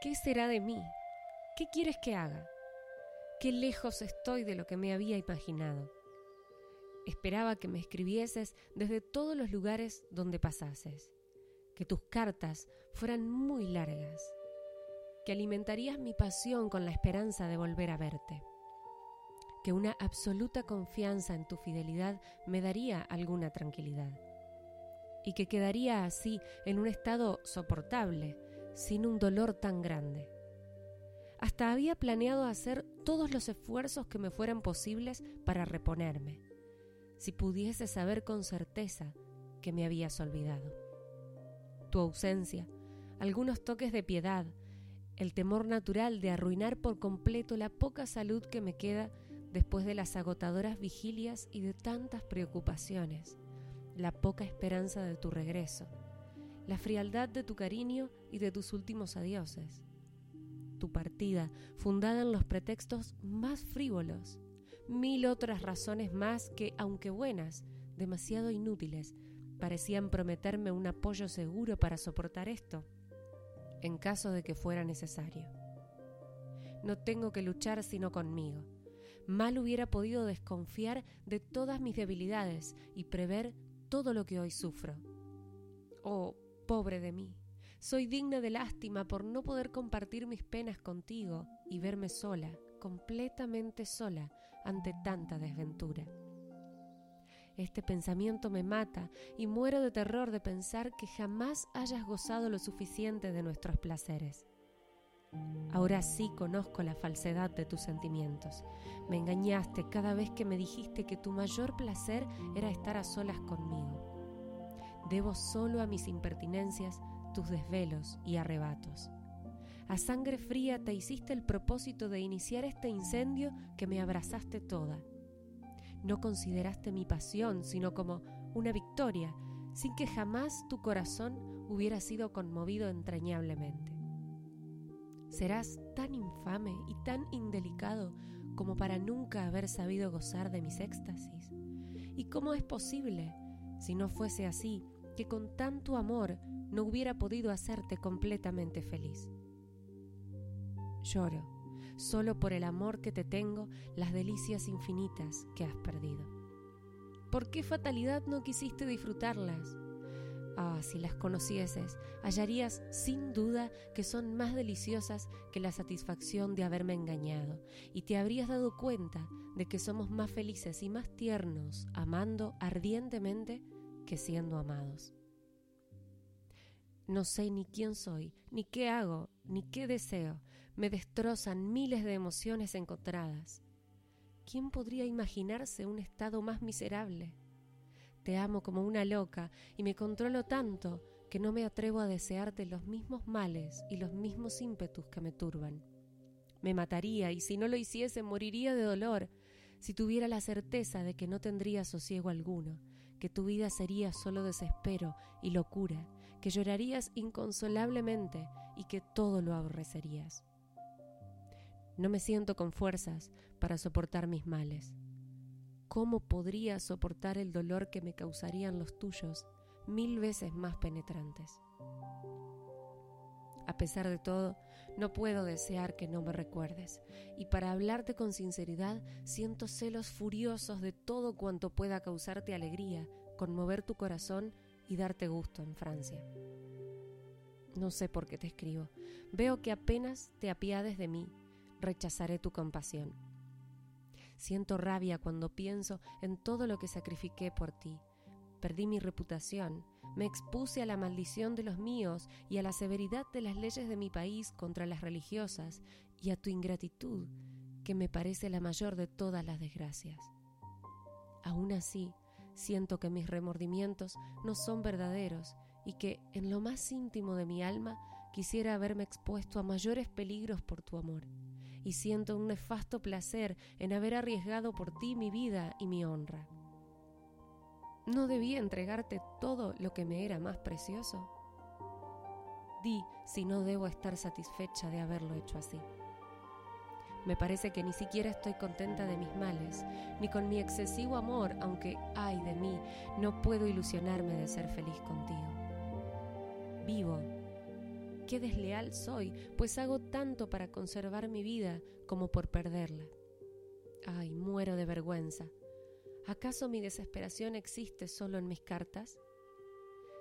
¿Qué será de mí? ¿Qué quieres que haga? Qué lejos estoy de lo que me había imaginado. Esperaba que me escribieses desde todos los lugares donde pasases, que tus cartas fueran muy largas, que alimentarías mi pasión con la esperanza de volver a verte, que una absoluta confianza en tu fidelidad me daría alguna tranquilidad, y que quedaría así en un estado soportable, sin un dolor tan grande. Hasta había planeado hacer todos los esfuerzos que me fueran posibles para reponerme si pudiese saber con certeza que me habías olvidado. Tu ausencia, algunos toques de piedad, el temor natural de arruinar por completo la poca salud que me queda después de las agotadoras vigilias y de tantas preocupaciones, la poca esperanza de tu regreso, la frialdad de tu cariño y de tus últimos adioses, tu partida fundada en los pretextos más frívolos, mil otras razones más que, aunque buenas, demasiado inútiles, parecían prometerme un apoyo seguro para soportar esto, en caso de que fuera necesario. No tengo que luchar sino conmigo. Mal hubiera podido desconfiar de todas mis debilidades y prever todo lo que hoy sufro. Oh, pobre de mí, soy digna de lástima por no poder compartir mis penas contigo y verme sola, completamente sola ante tanta desventura. Este pensamiento me mata y muero de terror de pensar que jamás hayas gozado lo suficiente de nuestros placeres. Ahora sí conozco la falsedad de tus sentimientos. Me engañaste cada vez que me dijiste que tu mayor placer era estar a solas conmigo. Debo solo a mis impertinencias tus desvelos y arrebatos. A sangre fría te hiciste el propósito de iniciar este incendio que me abrazaste toda. No consideraste mi pasión sino como una victoria, sin que jamás tu corazón hubiera sido conmovido entrañablemente. Serás tan infame y tan indelicado como para nunca haber sabido gozar de mis éxtasis. ¿Y cómo es posible, si no fuese así, que con tanto amor no hubiera podido hacerte completamente feliz? Lloro, solo por el amor que te tengo, las delicias infinitas que has perdido. ¿Por qué fatalidad no quisiste disfrutarlas? Ah, si las conocieses, hallarías sin duda que son más deliciosas que la satisfacción de haberme engañado, y te habrías dado cuenta de que somos más felices y más tiernos amando ardientemente que siendo amados. No sé ni quién soy, ni qué hago, ni qué deseo. Me destrozan miles de emociones encontradas. ¿Quién podría imaginarse un estado más miserable? Te amo como una loca y me controlo tanto que no me atrevo a desearte los mismos males y los mismos ímpetus que me turban. Me mataría y si no lo hiciese moriría de dolor si tuviera la certeza de que no tendría sosiego alguno, que tu vida sería solo desespero y locura, que llorarías inconsolablemente y que todo lo aborrecerías. No me siento con fuerzas para soportar mis males. ¿Cómo podría soportar el dolor que me causarían los tuyos mil veces más penetrantes? A pesar de todo, no puedo desear que no me recuerdes, y para hablarte con sinceridad siento celos furiosos de todo cuanto pueda causarte alegría, conmover tu corazón y darte gusto en Francia. No sé por qué te escribo. Veo que apenas te apiades de mí, rechazaré tu compasión. Siento rabia cuando pienso en todo lo que sacrifiqué por ti. Perdí mi reputación, me expuse a la maldición de los míos y a la severidad de las leyes de mi país contra las religiosas y a tu ingratitud, que me parece la mayor de todas las desgracias. Aún así, siento que mis remordimientos no son verdaderos y que en lo más íntimo de mi alma quisiera haberme expuesto a mayores peligros por tu amor, y siento un nefasto placer en haber arriesgado por ti mi vida y mi honra. ¿No debía entregarte todo lo que me era más precioso? Di si no debo estar satisfecha de haberlo hecho así. Me parece que ni siquiera estoy contenta de mis males, ni con mi excesivo amor, aunque, ay de mí, no puedo ilusionarme de ser feliz contigo. Vivo, qué desleal soy, pues hago tanto para conservar mi vida como por perderla. Ay, muero de vergüenza. ¿Acaso mi desesperación existe solo en mis cartas?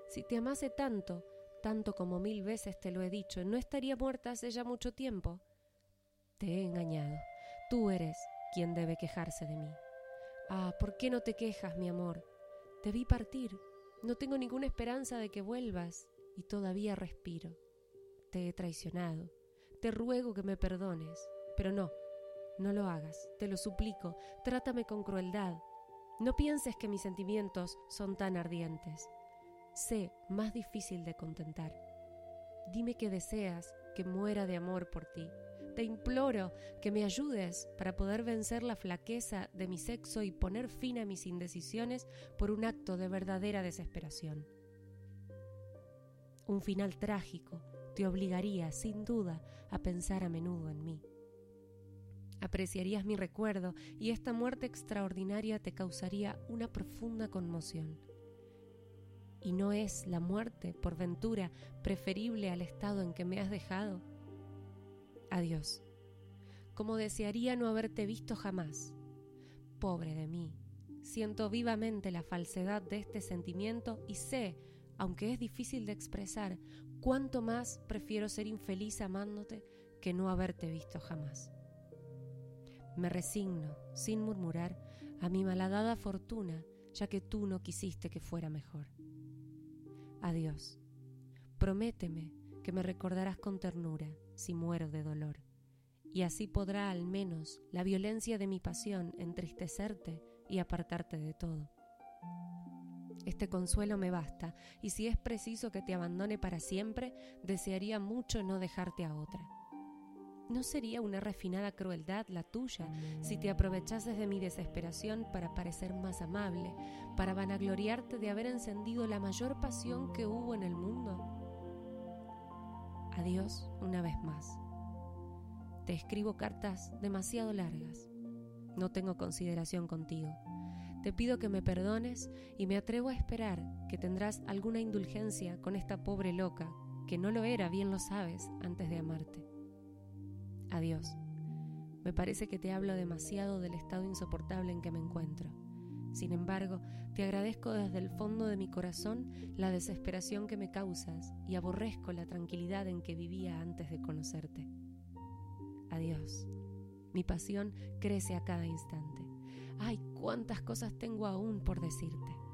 Si te amase tanto, tanto como mil veces te lo he dicho, ¿no estaría muerta hace ya mucho tiempo? Te he engañado. Tú eres quien debe quejarse de mí. Ah, ¿por qué no te quejas, mi amor? Te vi partir. No tengo ninguna esperanza de que vuelvas y todavía respiro. Te he traicionado. Te ruego que me perdones. Pero no, no lo hagas. Te lo suplico. Trátame con crueldad. No pienses que mis sentimientos son tan ardientes. Sé más difícil de contentar. Dime que deseas que muera de amor por ti. Te imploro que me ayudes para poder vencer la flaqueza de mi sexo y poner fin a mis indecisiones por un acto de verdadera desesperación. Un final trágico te obligaría, sin duda, a pensar a menudo en mí. Apreciarías mi recuerdo y esta muerte extraordinaria te causaría una profunda conmoción. ¿Y no es la muerte, por ventura, preferible al estado en que me has dejado? Adiós. Como desearía no haberte visto jamás. Pobre de mí. Siento vivamente la falsedad de este sentimiento y sé, aunque es difícil de expresar, cuánto más prefiero ser infeliz amándote que no haberte visto jamás. Me resigno, sin murmurar, a mi malhadada fortuna, ya que tú no quisiste que fuera mejor. Adiós. Prométeme que me recordarás con ternura si muero de dolor, y así podrá al menos la violencia de mi pasión entristecerte y apartarte de todo. Este consuelo me basta, y si es preciso que te abandone para siempre, desearía mucho no dejarte a otra. ¿No sería una refinada crueldad la tuya si te aprovechases de mi desesperación para parecer más amable, para vanagloriarte de haber encendido la mayor pasión que hubo en el mundo? Adiós una vez más. Te escribo cartas demasiado largas. No tengo consideración contigo. Te pido que me perdones y me atrevo a esperar que tendrás alguna indulgencia con esta pobre loca, que no lo era, bien lo sabes, antes de amarte. Adiós. Me parece que te hablo demasiado del estado insoportable en que me encuentro. Sin embargo, te agradezco desde el fondo de mi corazón la desesperación que me causas y aborrezco la tranquilidad en que vivía antes de conocerte. Adiós. Mi pasión crece a cada instante. ¡Ay, cuántas cosas tengo aún por decirte!